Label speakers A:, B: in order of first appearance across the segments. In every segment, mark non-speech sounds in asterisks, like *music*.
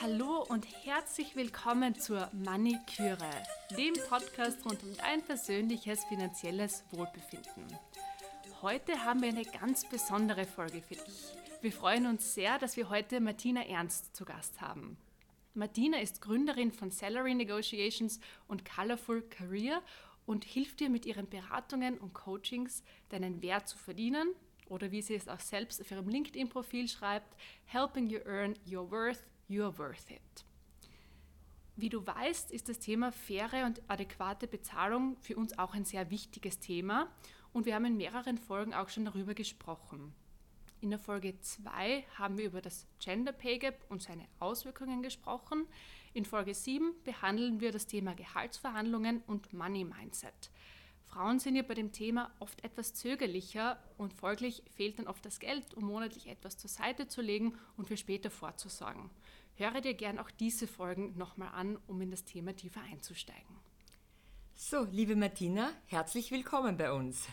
A: Hallo und herzlich willkommen zur Maniküre, dem Podcast rund um dein persönliches finanzielles Wohlbefinden. Heute haben wir eine ganz besondere Folge für dich. Wir freuen uns sehr, dass wir heute Martina Ernst zu Gast haben. Martina ist Gründerin von Salary Negotiations und Colorful Career und hilft dir mit ihren Beratungen und Coachings, deinen Wert zu verdienen oder wie sie es auch selbst auf ihrem LinkedIn-Profil schreibt, helping you earn your worth, you're worth it. Wie du weißt, ist das Thema faire und adäquate Bezahlung für uns auch ein sehr wichtiges Thema und wir haben in mehreren Folgen auch schon darüber gesprochen. In der Folge 2 haben wir über das Gender Pay Gap und seine Auswirkungen gesprochen. In Folge 7 behandeln wir das Thema Gehaltsverhandlungen und Money Mindset. Frauen sind ja bei dem Thema oft etwas zögerlicher und folglich fehlt dann oft das Geld, um monatlich etwas zur Seite zu legen und für später vorzusorgen. Höre dir gern auch diese Folgen nochmal an, um in das Thema tiefer einzusteigen.
B: So, liebe Martina, herzlich willkommen bei uns.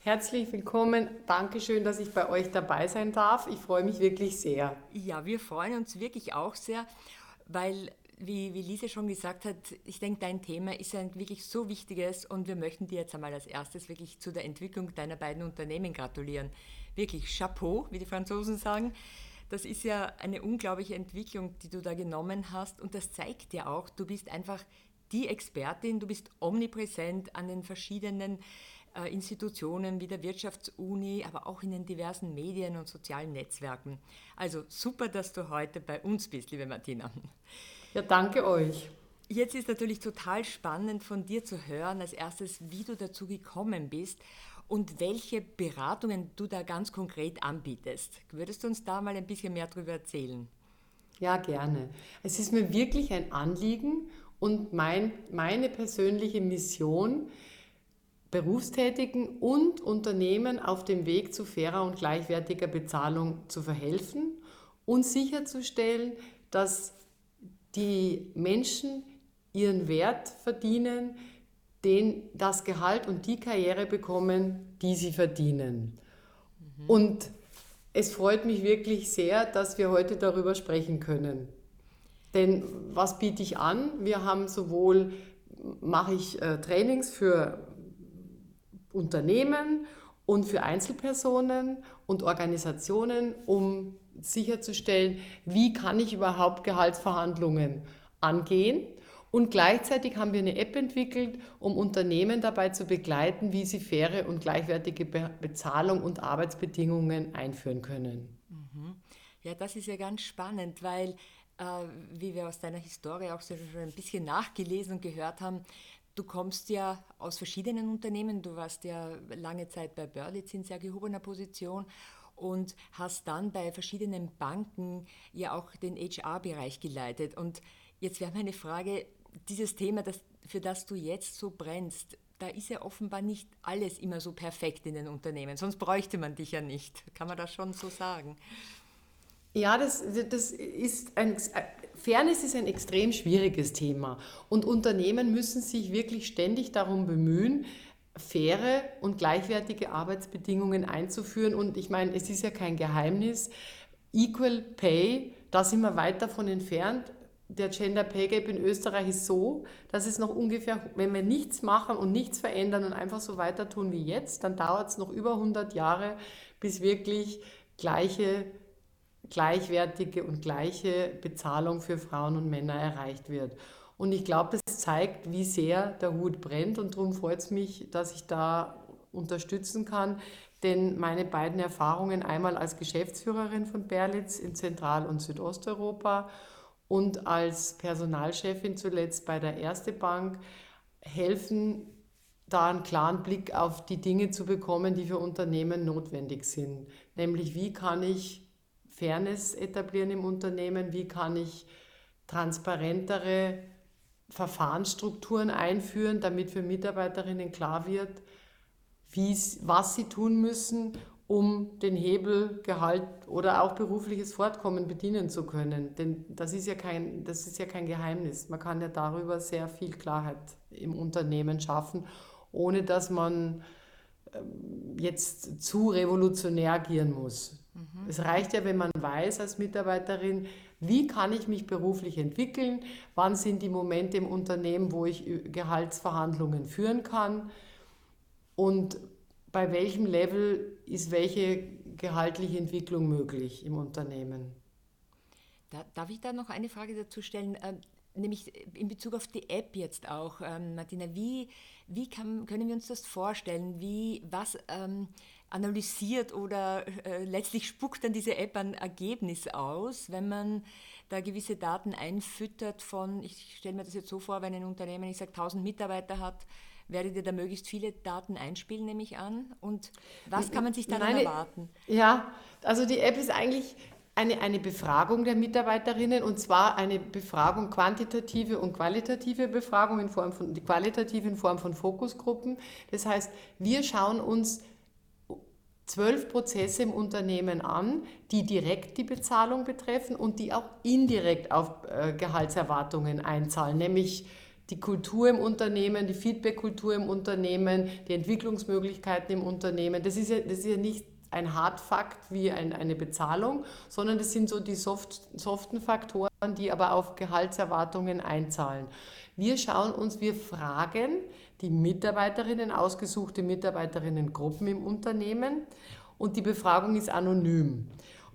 C: Herzlich willkommen. Dankeschön, dass ich bei euch dabei sein darf. Ich freue mich wirklich sehr.
B: Ja, wir freuen uns wirklich auch sehr, weil, wie, wie Lise schon gesagt hat, ich denke, dein Thema ist ein wirklich so wichtiges und wir möchten dir jetzt einmal als erstes wirklich zu der Entwicklung deiner beiden Unternehmen gratulieren. Wirklich Chapeau, wie die Franzosen sagen. Das ist ja eine unglaubliche Entwicklung, die du da genommen hast und das zeigt ja auch, du bist einfach die Expertin, du bist omnipräsent an den verschiedenen äh, Institutionen wie der Wirtschaftsuni, aber auch in den diversen Medien und sozialen Netzwerken. Also super, dass du heute bei uns bist, liebe Martina.
C: Ja, danke euch.
B: Jetzt ist natürlich total spannend von dir zu hören, als erstes, wie du dazu gekommen bist und welche Beratungen du da ganz konkret anbietest. Würdest du uns da mal ein bisschen mehr darüber erzählen?
C: Ja, gerne. Es ist mir wirklich ein Anliegen und mein, meine persönliche Mission, Berufstätigen und Unternehmen auf dem Weg zu fairer und gleichwertiger Bezahlung zu verhelfen und sicherzustellen, dass die Menschen ihren Wert verdienen, den das Gehalt und die Karriere bekommen, die sie verdienen. Mhm. Und es freut mich wirklich sehr, dass wir heute darüber sprechen können. Denn was biete ich an? Wir haben sowohl, mache ich äh, Trainings für Unternehmen und für Einzelpersonen und Organisationen, um sicherzustellen, wie kann ich überhaupt Gehaltsverhandlungen angehen. Und gleichzeitig haben wir eine App entwickelt, um Unternehmen dabei zu begleiten, wie sie faire und gleichwertige Bezahlung und Arbeitsbedingungen einführen können.
B: Mhm. Ja, das ist ja ganz spannend, weil, äh, wie wir aus deiner Historie auch schon ein bisschen nachgelesen und gehört haben, Du kommst ja aus verschiedenen Unternehmen, du warst ja lange Zeit bei Berlitz in sehr gehobener Position und hast dann bei verschiedenen Banken ja auch den HR-Bereich geleitet. Und jetzt wäre meine Frage, dieses Thema, das, für das du jetzt so brennst, da ist ja offenbar nicht alles immer so perfekt in den Unternehmen, sonst bräuchte man dich ja nicht. Kann man das schon so sagen?
C: Ja, das, das ist ein, Fairness ist ein extrem schwieriges Thema und Unternehmen müssen sich wirklich ständig darum bemühen, faire und gleichwertige Arbeitsbedingungen einzuführen. Und ich meine, es ist ja kein Geheimnis, Equal Pay, da sind wir weit davon entfernt. Der Gender Pay Gap in Österreich ist so, dass es noch ungefähr, wenn wir nichts machen und nichts verändern und einfach so weiter tun wie jetzt, dann dauert es noch über 100 Jahre, bis wirklich gleiche gleichwertige und gleiche Bezahlung für Frauen und Männer erreicht wird. Und ich glaube, das zeigt, wie sehr der Hut brennt und darum freut es mich, dass ich da unterstützen kann. Denn meine beiden Erfahrungen, einmal als Geschäftsführerin von Berlitz in Zentral- und Südosteuropa und als Personalchefin zuletzt bei der Erste Bank, helfen, da einen klaren Blick auf die Dinge zu bekommen, die für Unternehmen notwendig sind. Nämlich, wie kann ich Fairness etablieren im Unternehmen? Wie kann ich transparentere Verfahrensstrukturen einführen, damit für Mitarbeiterinnen klar wird, was sie tun müssen, um den Hebel, Gehalt oder auch berufliches Fortkommen bedienen zu können. Denn das ist ja kein, das ist ja kein Geheimnis. Man kann ja darüber sehr viel Klarheit im Unternehmen schaffen, ohne dass man ähm, jetzt zu revolutionär agieren muss. Mhm. Es reicht ja, wenn man weiß als Mitarbeiterin, wie kann ich mich beruflich entwickeln, wann sind die Momente im Unternehmen, wo ich Gehaltsverhandlungen führen kann und bei welchem Level ist welche gehaltliche Entwicklung möglich im Unternehmen.
B: Da, darf ich da noch eine Frage dazu stellen? Ähm, nämlich in Bezug auf die App jetzt auch, ähm, Martina, wie, wie kann, können wir uns das vorstellen? Wie, was ähm, analysiert oder äh, letztlich spuckt dann diese App ein Ergebnis aus, wenn man da gewisse Daten einfüttert von, ich stelle mir das jetzt so vor, wenn ein Unternehmen, ich sage 1000 Mitarbeiter hat, werdet ihr da möglichst viele Daten einspielen, nehme ich an. Und was kann man sich dann erwarten?
C: Ja, also die App ist eigentlich eine, eine Befragung der Mitarbeiterinnen und zwar eine Befragung, quantitative und qualitative Befragung in Form von, die qualitative in Form von Fokusgruppen. Das heißt, wir schauen uns zwölf Prozesse im Unternehmen an, die direkt die Bezahlung betreffen und die auch indirekt auf äh, Gehaltserwartungen einzahlen, nämlich die Kultur im Unternehmen, die Feedback-Kultur im Unternehmen, die Entwicklungsmöglichkeiten im Unternehmen. Das ist ja, das ist ja nicht ein Hardfakt wie ein, eine Bezahlung, sondern das sind so die soft, soften Faktoren, die aber auf Gehaltserwartungen einzahlen. Wir schauen uns, wir fragen die Mitarbeiterinnen, ausgesuchte Mitarbeiterinnengruppen im Unternehmen und die Befragung ist anonym.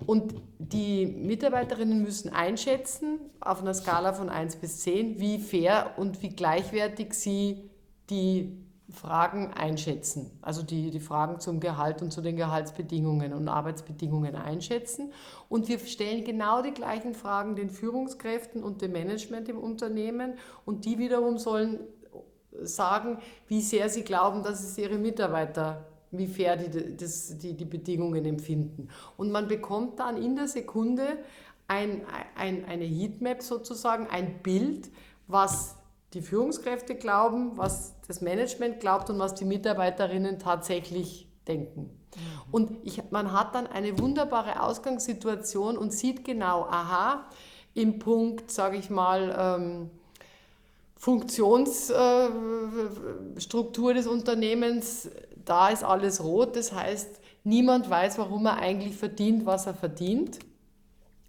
C: Und die Mitarbeiterinnen müssen einschätzen, auf einer Skala von 1 bis 10, wie fair und wie gleichwertig sie die Fragen einschätzen. Also die, die Fragen zum Gehalt und zu den Gehaltsbedingungen und Arbeitsbedingungen einschätzen. Und wir stellen genau die gleichen Fragen den Führungskräften und dem Management im Unternehmen. Und die wiederum sollen sagen, wie sehr sie glauben, dass es ihre Mitarbeiter wie fair die, das, die, die Bedingungen empfinden. Und man bekommt dann in der Sekunde ein, ein, eine Heatmap sozusagen, ein Bild, was die Führungskräfte glauben, was das Management glaubt und was die Mitarbeiterinnen tatsächlich denken. Mhm. Und ich, man hat dann eine wunderbare Ausgangssituation und sieht genau, aha, im Punkt, sage ich mal, ähm, Funktionsstruktur des Unternehmens da ist alles rot. Das heißt, niemand weiß, warum er eigentlich verdient, was er verdient.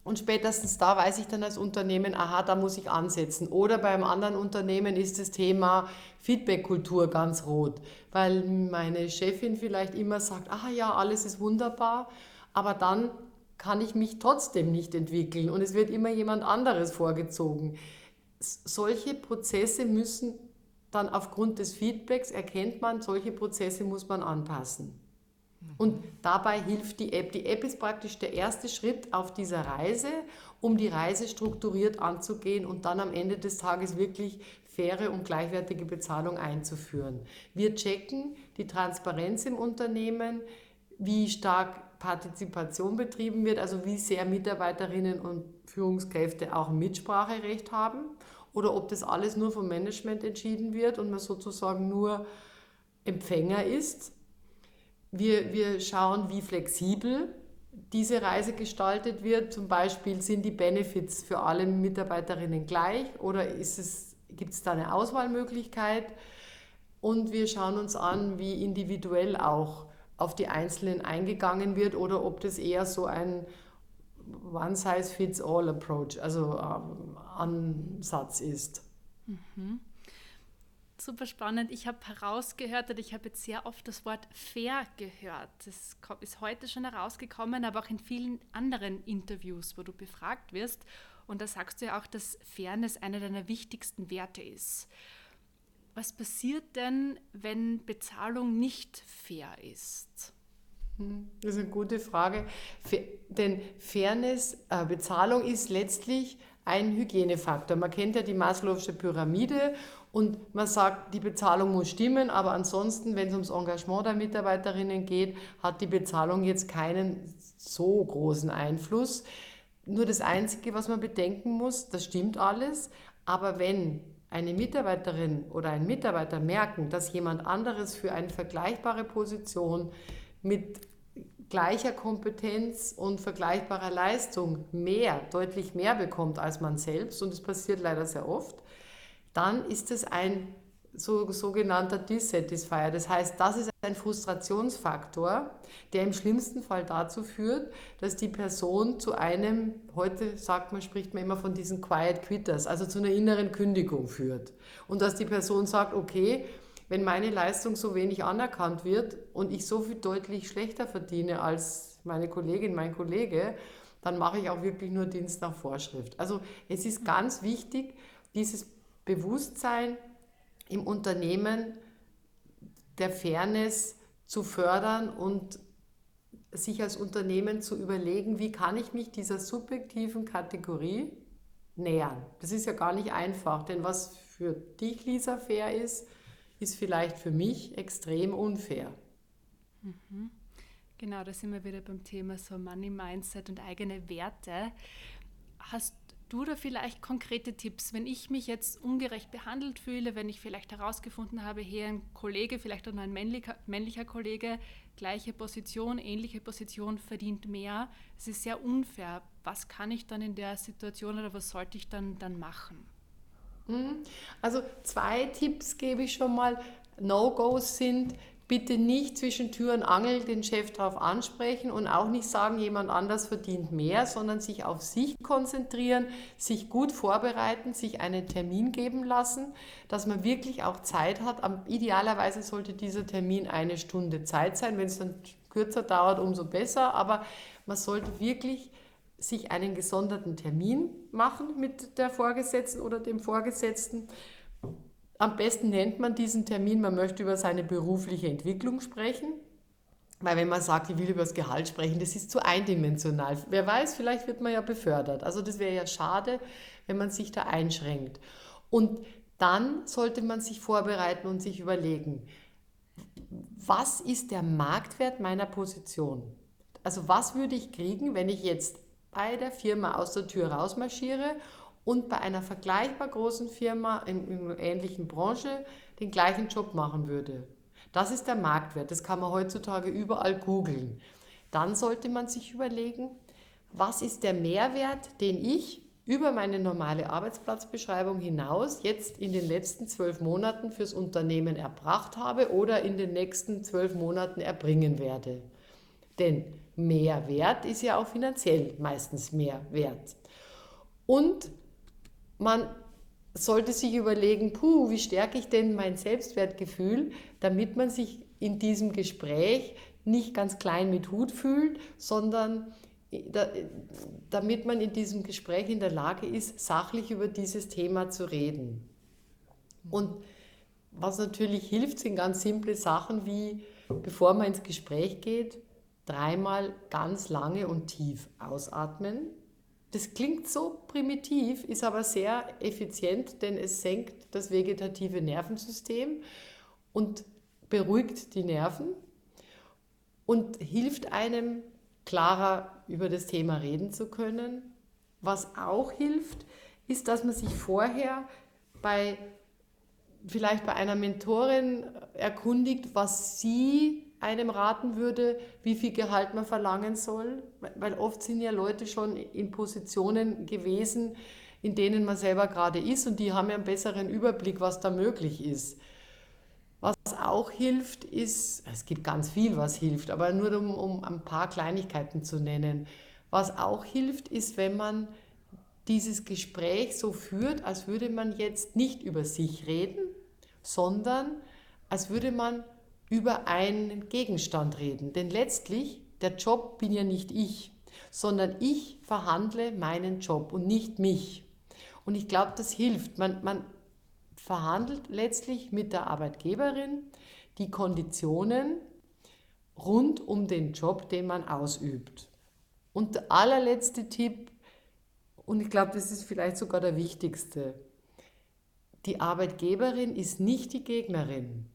C: Und spätestens da weiß ich dann als Unternehmen, aha, da muss ich ansetzen. Oder beim anderen Unternehmen ist das Thema Feedback-Kultur ganz rot, weil meine Chefin vielleicht immer sagt, ah ja, alles ist wunderbar, aber dann kann ich mich trotzdem nicht entwickeln und es wird immer jemand anderes vorgezogen. Solche Prozesse müssen dann aufgrund des Feedbacks erkennt man, solche Prozesse muss man anpassen. Und dabei hilft die App. Die App ist praktisch der erste Schritt auf dieser Reise, um die Reise strukturiert anzugehen und dann am Ende des Tages wirklich faire und gleichwertige Bezahlung einzuführen. Wir checken die Transparenz im Unternehmen, wie stark Partizipation betrieben wird, also wie sehr Mitarbeiterinnen und Führungskräfte auch Mitspracherecht haben oder ob das alles nur vom Management entschieden wird und man sozusagen nur Empfänger ist. Wir, wir schauen, wie flexibel diese Reise gestaltet wird. Zum Beispiel sind die Benefits für alle Mitarbeiterinnen gleich oder gibt es da eine Auswahlmöglichkeit? Und wir schauen uns an, wie individuell auch auf die Einzelnen eingegangen wird oder ob das eher so ein One-Size-Fits-All-Approach, also ähm, Ansatz ist. Mhm.
A: Super spannend. Ich habe herausgehört oder ich habe jetzt sehr oft das Wort fair gehört. Das ist heute schon herausgekommen, aber auch in vielen anderen Interviews, wo du befragt wirst. Und da sagst du ja auch, dass Fairness einer deiner wichtigsten Werte ist. Was passiert denn, wenn Bezahlung nicht fair ist?
C: Hm, das ist eine gute Frage. Denn Fairness, äh, Bezahlung ist letztlich ein Hygienefaktor. Man kennt ja die Maslow'sche Pyramide und man sagt, die Bezahlung muss stimmen, aber ansonsten, wenn es ums Engagement der Mitarbeiterinnen geht, hat die Bezahlung jetzt keinen so großen Einfluss. Nur das Einzige, was man bedenken muss, das stimmt alles, aber wenn eine Mitarbeiterin oder ein Mitarbeiter merken, dass jemand anderes für eine vergleichbare Position mit gleicher Kompetenz und vergleichbarer Leistung mehr, deutlich mehr bekommt als man selbst, und es passiert leider sehr oft, dann ist es ein so, sogenannter Dissatisfier. Das heißt, das ist ein Frustrationsfaktor, der im schlimmsten Fall dazu führt, dass die Person zu einem, heute sagt man, spricht man immer von diesen Quiet Quitters, also zu einer inneren Kündigung führt. Und dass die Person sagt, okay, wenn meine Leistung so wenig anerkannt wird und ich so viel deutlich schlechter verdiene als meine Kollegin, mein Kollege, dann mache ich auch wirklich nur Dienst nach Vorschrift. Also es ist ganz wichtig, dieses Bewusstsein im Unternehmen der Fairness zu fördern und sich als Unternehmen zu überlegen, wie kann ich mich dieser subjektiven Kategorie nähern. Das ist ja gar nicht einfach, denn was für dich, Lisa, fair ist, ist vielleicht für mich extrem unfair.
A: Mhm. Genau, da sind wir wieder beim Thema so Money Mindset und eigene Werte. Hast du da vielleicht konkrete Tipps, wenn ich mich jetzt ungerecht behandelt fühle, wenn ich vielleicht herausgefunden habe, hier ein Kollege, vielleicht auch ein männlicher, männlicher Kollege, gleiche Position, ähnliche Position, verdient mehr. Es ist sehr unfair. Was kann ich dann in der Situation oder was sollte ich dann, dann machen?
C: Mhm. Also zwei Tipps gebe ich schon mal. No-Gos sind, bitte nicht zwischen Tür und Angel den Chef darauf ansprechen und auch nicht sagen, jemand anders verdient mehr, sondern sich auf sich konzentrieren, sich gut vorbereiten, sich einen Termin geben lassen, dass man wirklich auch Zeit hat. Idealerweise sollte dieser Termin eine Stunde Zeit sein. Wenn es dann kürzer dauert, umso besser. Aber man sollte wirklich sich einen gesonderten Termin machen mit der Vorgesetzten oder dem Vorgesetzten am besten nennt man diesen Termin, man möchte über seine berufliche Entwicklung sprechen. Weil wenn man sagt, ich will über das Gehalt sprechen, das ist zu eindimensional. Wer weiß, vielleicht wird man ja befördert. Also das wäre ja schade, wenn man sich da einschränkt. Und dann sollte man sich vorbereiten und sich überlegen, was ist der Marktwert meiner Position? Also was würde ich kriegen, wenn ich jetzt bei der Firma aus der Tür rausmarschiere und bei einer vergleichbar großen Firma in, in einer ähnlichen Branche den gleichen Job machen würde. Das ist der Marktwert, das kann man heutzutage überall googeln. Dann sollte man sich überlegen, was ist der Mehrwert, den ich über meine normale Arbeitsplatzbeschreibung hinaus jetzt in den letzten zwölf Monaten fürs Unternehmen erbracht habe oder in den nächsten zwölf Monaten erbringen werde. Denn Mehrwert ist ja auch finanziell meistens mehr wert. Und man sollte sich überlegen, puh, wie stärke ich denn mein Selbstwertgefühl, damit man sich in diesem Gespräch nicht ganz klein mit Hut fühlt, sondern damit man in diesem Gespräch in der Lage ist, sachlich über dieses Thema zu reden. Und was natürlich hilft, sind ganz simple Sachen wie, bevor man ins Gespräch geht, dreimal ganz lange und tief ausatmen das klingt so primitiv, ist aber sehr effizient, denn es senkt das vegetative Nervensystem und beruhigt die Nerven und hilft einem klarer über das Thema reden zu können. Was auch hilft, ist, dass man sich vorher bei vielleicht bei einer Mentorin erkundigt, was sie einem raten würde, wie viel Gehalt man verlangen soll, weil oft sind ja Leute schon in Positionen gewesen, in denen man selber gerade ist und die haben ja einen besseren Überblick, was da möglich ist. Was auch hilft, ist, es gibt ganz viel, was hilft, aber nur um, um ein paar Kleinigkeiten zu nennen. Was auch hilft, ist, wenn man dieses Gespräch so führt, als würde man jetzt nicht über sich reden, sondern als würde man über einen Gegenstand reden. Denn letztlich, der Job bin ja nicht ich, sondern ich verhandle meinen Job und nicht mich. Und ich glaube, das hilft. Man, man verhandelt letztlich mit der Arbeitgeberin die Konditionen rund um den Job, den man ausübt. Und der allerletzte Tipp, und ich glaube, das ist vielleicht sogar der wichtigste, die Arbeitgeberin ist nicht die Gegnerin.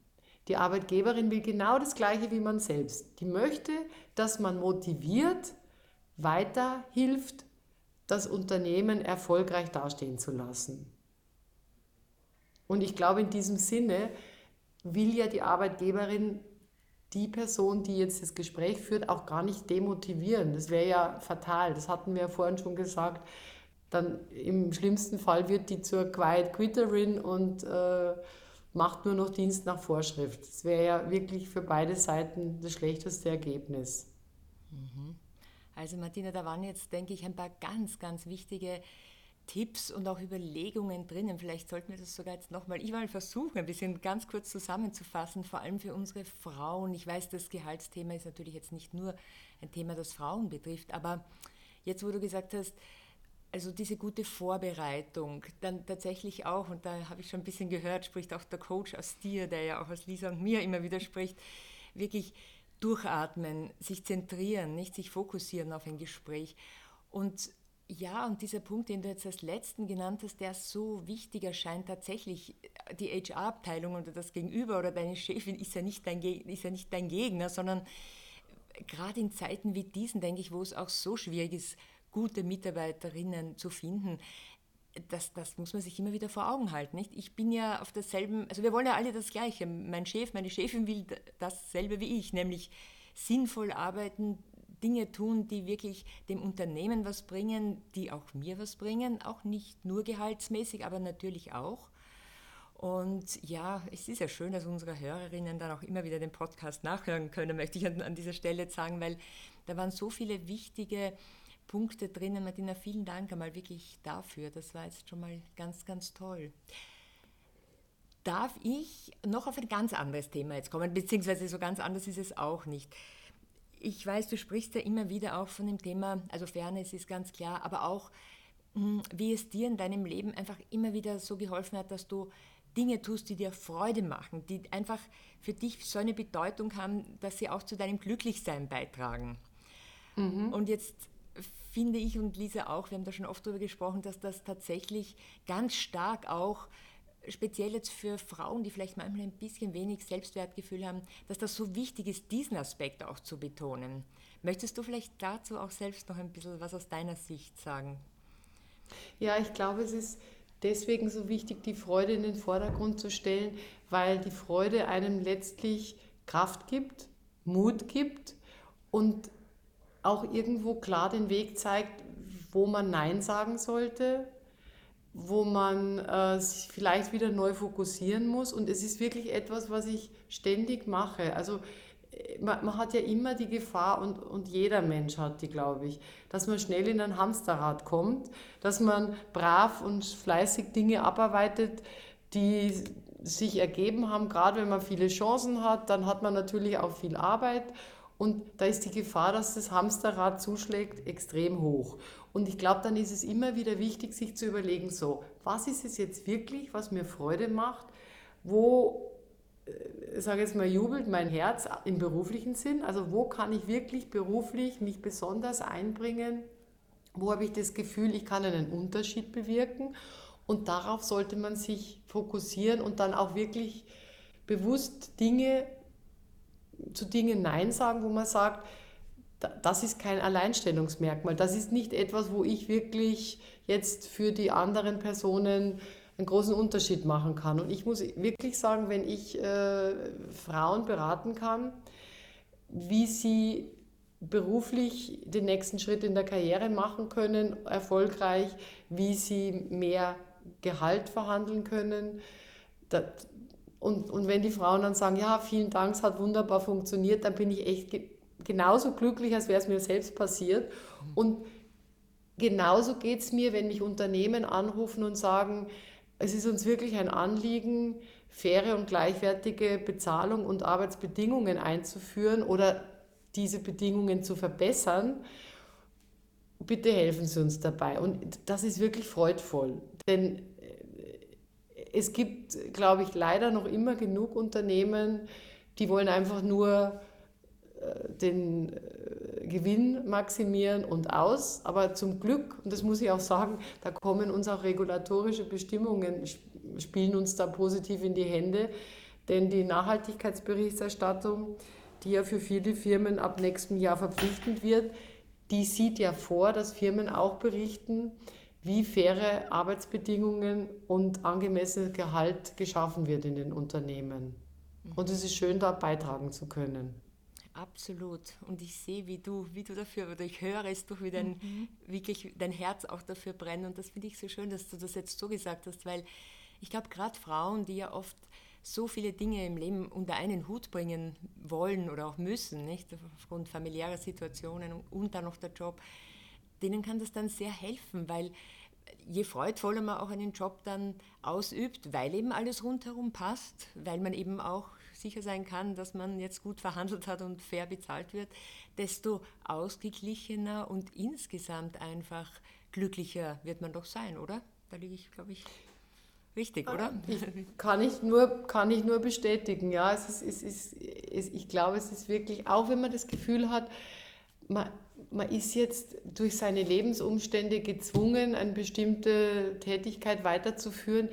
C: Die Arbeitgeberin will genau das Gleiche wie man selbst. Die möchte, dass man motiviert, weiterhilft, das Unternehmen erfolgreich dastehen zu lassen. Und ich glaube, in diesem Sinne will ja die Arbeitgeberin die Person, die jetzt das Gespräch führt, auch gar nicht demotivieren. Das wäre ja fatal. Das hatten wir ja vorhin schon gesagt. Dann im schlimmsten Fall wird die zur Quiet Quitterin und äh, macht nur noch Dienst nach Vorschrift. Das wäre ja wirklich für beide Seiten das schlechteste Ergebnis.
B: Mhm. Also Martina, da waren jetzt, denke ich, ein paar ganz, ganz wichtige Tipps und auch Überlegungen drinnen. Vielleicht sollten wir das sogar jetzt nochmal, ich mal versuchen, ein bisschen ganz kurz zusammenzufassen, vor allem für unsere Frauen. Ich weiß, das Gehaltsthema ist natürlich jetzt nicht nur ein Thema, das Frauen betrifft, aber jetzt, wo du gesagt hast, also diese gute Vorbereitung, dann tatsächlich auch, und da habe ich schon ein bisschen gehört, spricht auch der Coach aus dir, der ja auch aus Lisa und mir immer wieder spricht, wirklich durchatmen, sich zentrieren, nicht sich fokussieren auf ein Gespräch. Und ja, und dieser Punkt, den du jetzt als letzten genannt hast, der so wichtig erscheint, tatsächlich, die HR-Abteilung oder das Gegenüber oder deine Chefin ist ja nicht dein, ist ja nicht dein Gegner, sondern gerade in Zeiten wie diesen, denke ich, wo es auch so schwierig ist, gute Mitarbeiterinnen zu finden, das, das muss man sich immer wieder vor Augen halten. Nicht? Ich bin ja auf derselben, also wir wollen ja alle das Gleiche. Mein Chef, meine Chefin will dasselbe wie ich, nämlich sinnvoll arbeiten, Dinge tun, die wirklich dem Unternehmen was bringen, die auch mir was bringen, auch nicht nur gehaltsmäßig, aber natürlich auch. Und ja, es ist ja schön, dass unsere Hörerinnen dann auch immer wieder den Podcast nachhören können, möchte ich an, an dieser Stelle sagen, weil da waren so viele wichtige Punkte drinnen. Martina, vielen Dank einmal wirklich dafür. Das war jetzt schon mal ganz, ganz toll. Darf ich noch auf ein ganz anderes Thema jetzt kommen, beziehungsweise so ganz anders ist es auch nicht ich weiß, du sprichst ja immer wieder auch von dem Thema, also Fairness ist ganz klar, aber auch, hm, wie es dir in deinem Leben einfach immer wieder so geholfen hat, dass du Dinge tust, die dir Freude machen, die einfach für dich so eine Bedeutung haben, dass sie auch zu deinem Glücklichsein beitragen. Mhm. Und jetzt finde ich und Lisa auch, wir haben da schon oft darüber gesprochen, dass das tatsächlich ganz stark auch speziell jetzt für Frauen, die vielleicht manchmal ein bisschen wenig Selbstwertgefühl haben, dass das so wichtig ist, diesen Aspekt auch zu betonen. Möchtest du vielleicht dazu auch selbst noch ein bisschen was aus deiner Sicht sagen?
C: Ja, ich glaube, es ist deswegen so wichtig, die Freude in den Vordergrund zu stellen, weil die Freude einem letztlich Kraft gibt, Mut gibt und auch irgendwo klar den Weg zeigt, wo man Nein sagen sollte, wo man äh, sich vielleicht wieder neu fokussieren muss. Und es ist wirklich etwas, was ich ständig mache. Also äh, man, man, hat ja immer die Gefahr, und, und jeder Mensch hat die, glaube ich, dass man schnell in ein Hamsterrad kommt, dass man brav und fleißig Dinge abarbeitet, die sich ergeben haben. Gerade wenn man viele Chancen hat, dann hat man natürlich auch viel Arbeit. Und da ist die Gefahr, dass das Hamsterrad zuschlägt, extrem hoch. Und ich glaube, dann ist es immer wieder wichtig, sich zu überlegen, so, was ist es jetzt wirklich, was mir Freude macht, wo, äh, sage jetzt mal, jubelt mein Herz im beruflichen Sinn, also wo kann ich wirklich beruflich mich besonders einbringen, wo habe ich das Gefühl, ich kann einen Unterschied bewirken? Und darauf sollte man sich fokussieren und dann auch wirklich bewusst Dinge zu Dingen Nein sagen, wo man sagt, das ist kein Alleinstellungsmerkmal. Das ist nicht etwas, wo ich wirklich jetzt für die anderen Personen einen großen Unterschied machen kann. Und ich muss wirklich sagen, wenn ich äh, Frauen beraten kann, wie sie beruflich den nächsten Schritt in der Karriere machen können, erfolgreich, wie sie mehr Gehalt verhandeln können. Das, und, und wenn die Frauen dann sagen, ja, vielen Dank, es hat wunderbar funktioniert, dann bin ich echt genauso glücklich, als wäre es mir selbst passiert. Und genauso geht es mir, wenn mich Unternehmen anrufen und sagen, es ist uns wirklich ein Anliegen, faire und gleichwertige Bezahlung und Arbeitsbedingungen einzuführen oder diese Bedingungen zu verbessern. Bitte helfen Sie uns dabei. Und das ist wirklich freudvoll. Denn es gibt, glaube ich, leider noch immer genug Unternehmen, die wollen einfach nur den äh, Gewinn maximieren und aus. Aber zum Glück, und das muss ich auch sagen, da kommen uns auch regulatorische Bestimmungen, spielen uns da positiv in die Hände. Denn die Nachhaltigkeitsberichterstattung, die ja für viele Firmen ab nächstem Jahr verpflichtend wird, die sieht ja vor, dass Firmen auch berichten, wie faire Arbeitsbedingungen und angemessenes Gehalt geschaffen wird in den Unternehmen. Und es ist schön, da beitragen zu können.
B: Absolut. Und ich sehe, wie du, wie du dafür, oder ich höre es durch, wie dein, mhm. wirklich dein Herz auch dafür brennt. Und das finde ich so schön, dass du das jetzt so gesagt hast, weil ich glaube, gerade Frauen, die ja oft so viele Dinge im Leben unter einen Hut bringen wollen oder auch müssen, nicht? Aufgrund familiärer Situationen und dann noch der Job, denen kann das dann sehr helfen, weil je freudvoller man auch einen Job dann ausübt, weil eben alles rundherum passt, weil man eben auch sicher sein kann, dass man jetzt gut verhandelt hat und fair bezahlt wird, desto ausgeglichener und insgesamt einfach glücklicher wird man doch sein, oder? Da liege ich, glaube ich, richtig, oder?
C: Ich, kann, ich nur, kann ich nur bestätigen, ja. Es ist, es ist, es, ich glaube, es ist wirklich, auch wenn man das Gefühl hat, man, man ist jetzt durch seine Lebensumstände gezwungen, eine bestimmte Tätigkeit weiterzuführen.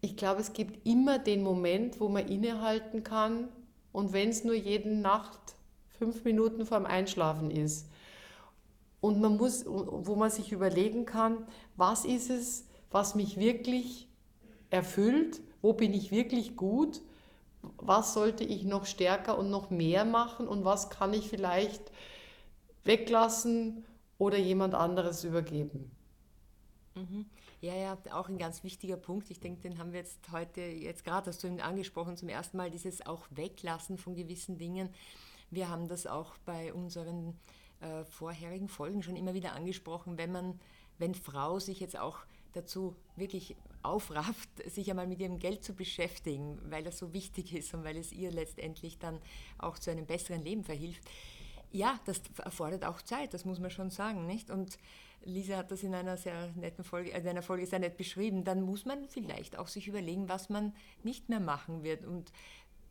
C: Ich glaube, es gibt immer den Moment, wo man innehalten kann und wenn es nur jede Nacht fünf Minuten vorm Einschlafen ist. Und man muss, wo man sich überlegen kann, was ist es, was mich wirklich erfüllt, wo bin ich wirklich gut, was sollte ich noch stärker und noch mehr machen und was kann ich vielleicht weglassen oder jemand anderes übergeben.
B: Mhm. Ja, ja, auch ein ganz wichtiger Punkt. Ich denke, den haben wir jetzt heute, jetzt gerade hast du ihn angesprochen, zum ersten Mal, dieses auch Weglassen von gewissen Dingen. Wir haben das auch bei unseren äh, vorherigen Folgen schon immer wieder angesprochen, wenn man, wenn Frau sich jetzt auch dazu wirklich aufrafft, sich einmal mit ihrem Geld zu beschäftigen, weil das so wichtig ist und weil es ihr letztendlich dann auch zu einem besseren Leben verhilft. Ja, das erfordert auch Zeit, das muss man schon sagen, nicht? Und Lisa hat das in einer sehr netten Folge, in einer Folge sehr nett beschrieben. Dann muss man vielleicht auch sich überlegen, was man nicht mehr machen wird. Und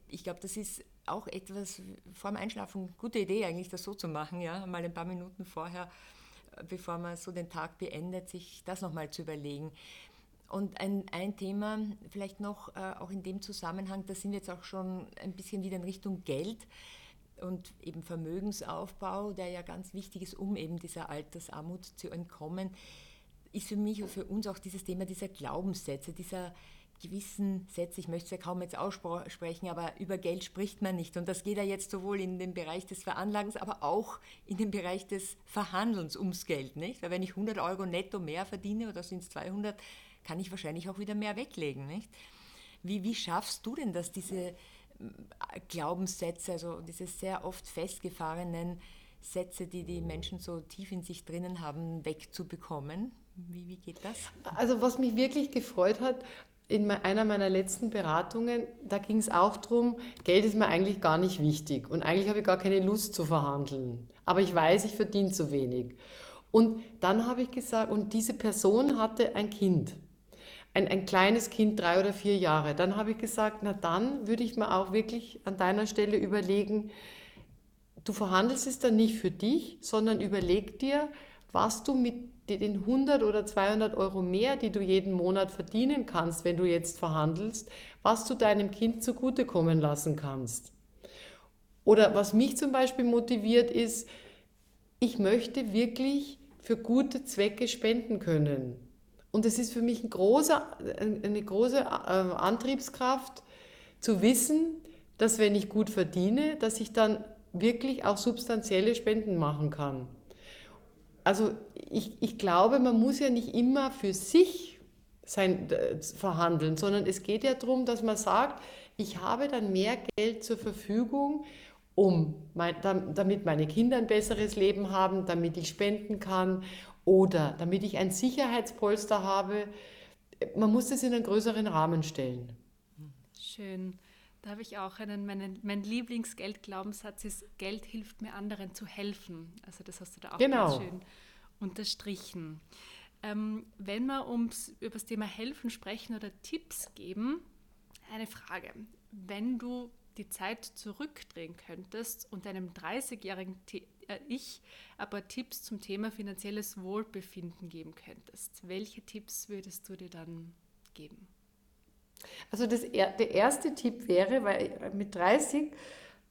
B: ich glaube, das ist auch etwas vor dem Einschlafen, gute Idee eigentlich, das so zu machen, ja, mal ein paar Minuten vorher, äh, bevor man so den Tag beendet, sich das nochmal zu überlegen. Und ein, ein Thema vielleicht noch, äh, auch in dem Zusammenhang, da sind wir jetzt auch schon ein bisschen wieder in Richtung Geld und eben Vermögensaufbau, der ja ganz wichtig ist, um eben dieser Altersarmut zu entkommen, ist für mich und für uns auch dieses Thema dieser Glaubenssätze, dieser gewissen Sätze, ich möchte es ja kaum jetzt aussprechen, aber über Geld spricht man nicht. Und das geht ja jetzt sowohl in den Bereich des Veranlagens, aber auch in den Bereich des Verhandelns ums Geld. Nicht? Weil wenn ich 100 Euro netto mehr verdiene oder sind es 200, kann ich wahrscheinlich auch wieder mehr weglegen. Nicht? Wie, wie schaffst du denn das, diese Glaubenssätze, also diese sehr oft festgefahrenen Sätze, die die Menschen so tief in sich drinnen haben, wegzubekommen? Wie, wie geht das?
C: Also was mich wirklich gefreut hat, in einer meiner letzten Beratungen, da ging es auch darum, Geld ist mir eigentlich gar nicht wichtig und eigentlich habe ich gar keine Lust zu verhandeln. Aber ich weiß, ich verdiene zu wenig. Und dann habe ich gesagt, und diese Person hatte ein Kind, ein, ein kleines Kind, drei oder vier Jahre. Dann habe ich gesagt, na dann würde ich mir auch wirklich an deiner Stelle überlegen, du verhandelst es dann nicht für dich, sondern überleg dir, was du mit den 100 oder 200 Euro mehr, die du jeden Monat verdienen kannst, wenn du jetzt verhandelst, was du deinem Kind zugutekommen lassen kannst. Oder was mich zum Beispiel motiviert ist, ich möchte wirklich für gute Zwecke spenden können. Und es ist für mich ein großer, eine große äh, Antriebskraft zu wissen, dass wenn ich gut verdiene, dass ich dann wirklich auch substanzielle Spenden machen kann. Also ich, ich glaube, man muss ja nicht immer für sich sein, äh, verhandeln, sondern es geht ja darum, dass man sagt, ich habe dann mehr Geld zur Verfügung, um mein, damit meine Kinder ein besseres Leben haben, damit ich spenden kann oder damit ich ein Sicherheitspolster habe. Man muss das in einen größeren Rahmen stellen.
A: Schön. Da habe ich auch einen, meinen, mein Lieblingsgeldglaubenssatz ist, Geld hilft mir anderen zu helfen. Also das hast du da auch genau. ganz schön unterstrichen. Ähm, wenn wir ums, über das Thema helfen sprechen oder Tipps geben, eine Frage. Wenn du die Zeit zurückdrehen könntest und einem 30-jährigen äh, Ich aber Tipps zum Thema finanzielles Wohlbefinden geben könntest, welche Tipps würdest du dir dann geben?
C: Also das, der erste Tipp wäre, weil mit 30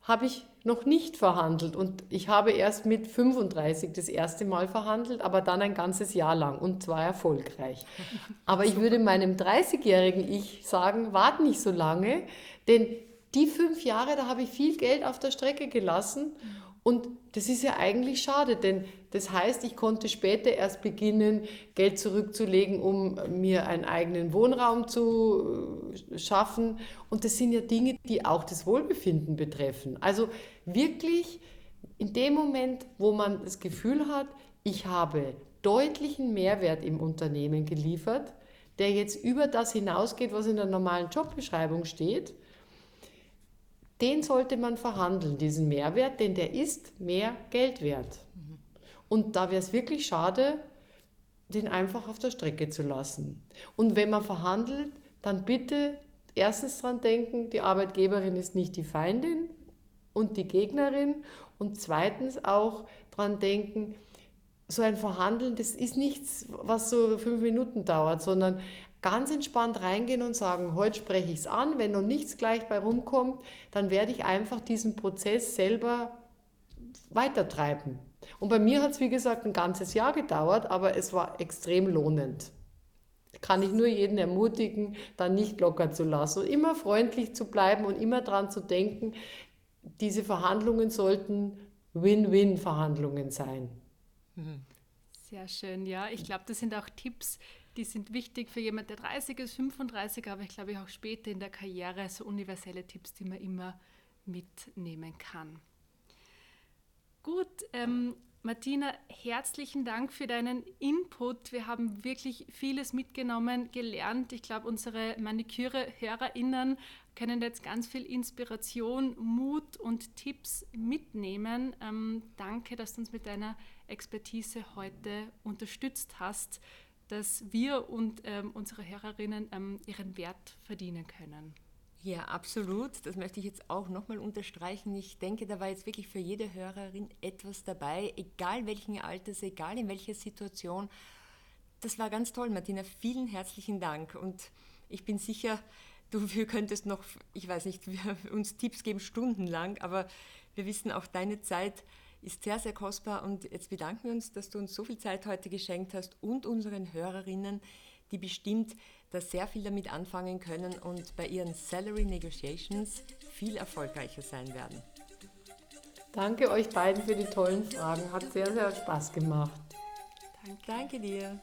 C: habe ich noch nicht verhandelt und ich habe erst mit 35 das erste Mal verhandelt, aber dann ein ganzes Jahr lang und zwar erfolgreich. *laughs* Aber ich würde meinem 30-jährigen Ich sagen, warte nicht so lange, denn die fünf Jahre, da habe ich viel Geld auf der Strecke gelassen Und das ist ja eigentlich schade, denn das heißt, ich konnte später erst beginnen, Geld zurückzulegen, um mir einen eigenen Wohnraum zu äh, schaffen. Und das sind ja Dinge, die auch das Wohlbefinden betreffen. Also wirklich in dem Moment, wo man das Gefühl hat, ich habe deutlichen Mehrwert im Unternehmen geliefert, der jetzt über das hinausgeht, was in der normalen Jobbeschreibung steht, den sollte man verhandeln, diesen Mehrwert, denn der ist mehr Geld wert. Und da wäre es wirklich schade, den einfach auf der Strecke zu lassen. Und wenn man verhandelt, dann bitte erstens dran denken, die Arbeitgeberin ist nicht die Feindin und die Gegnerin. Und zweitens auch dran denken, so ein Verhandeln, das ist nichts, was so fünf Minuten dauert, sondern ganz entspannt reingehen und sagen, heute spreche ich es an, wenn noch nichts gleich bei rumkommt, dann werde ich einfach diesen Prozess selber weitertreiben. Und bei mir hat es, wie gesagt, ein ganzes Jahr gedauert, aber es war extrem lohnend. Kann ich nur jeden ermutigen, da nicht locker zu lassen und immer freundlich zu bleiben und immer daran zu denken, diese Verhandlungen sollten Win-Win-Verhandlungen sein.
A: Sehr schön, ja. Ich glaube, das sind auch Tipps, die sind wichtig für jemanden, der 30 ist, 35, aber ich glaube auch später in der Karriere so universelle Tipps, die man immer mitnehmen kann. Gut, ähm, Martina, herzlichen Dank für deinen Input. Wir haben wirklich vieles mitgenommen, gelernt. Ich glaube, unsere Maniküre-HörerInnen können jetzt ganz viel Inspiration, Mut und Tipps mitnehmen. Ähm, danke, dass du uns mit deiner Expertise heute unterstützt hast dass wir und ähm, unsere Hörerinnen ähm, ihren Wert verdienen können.
B: Ja, absolut. Das möchte ich jetzt auch nochmal unterstreichen. Ich denke, da war jetzt wirklich für jede Hörerin etwas dabei, egal welchen Alters, egal in welcher Situation. Das war ganz toll, Martina. Vielen herzlichen Dank. Und ich bin sicher, du könntest noch, ich weiß nicht, uns Tipps geben stundenlang, aber wir wissen auch deine Zeit ist sehr, sehr kostbar und jetzt bedanken wir uns, dass du uns so viel Zeit heute geschenkt hast und unseren Hörerinnen, die bestimmt da sehr viel damit anfangen können und bei ihren Salary Negotiations viel erfolgreicher sein werden.
C: Danke euch beiden für die tollen Fragen. Hat sehr, sehr Spaß gemacht.
B: Danke, Danke dir.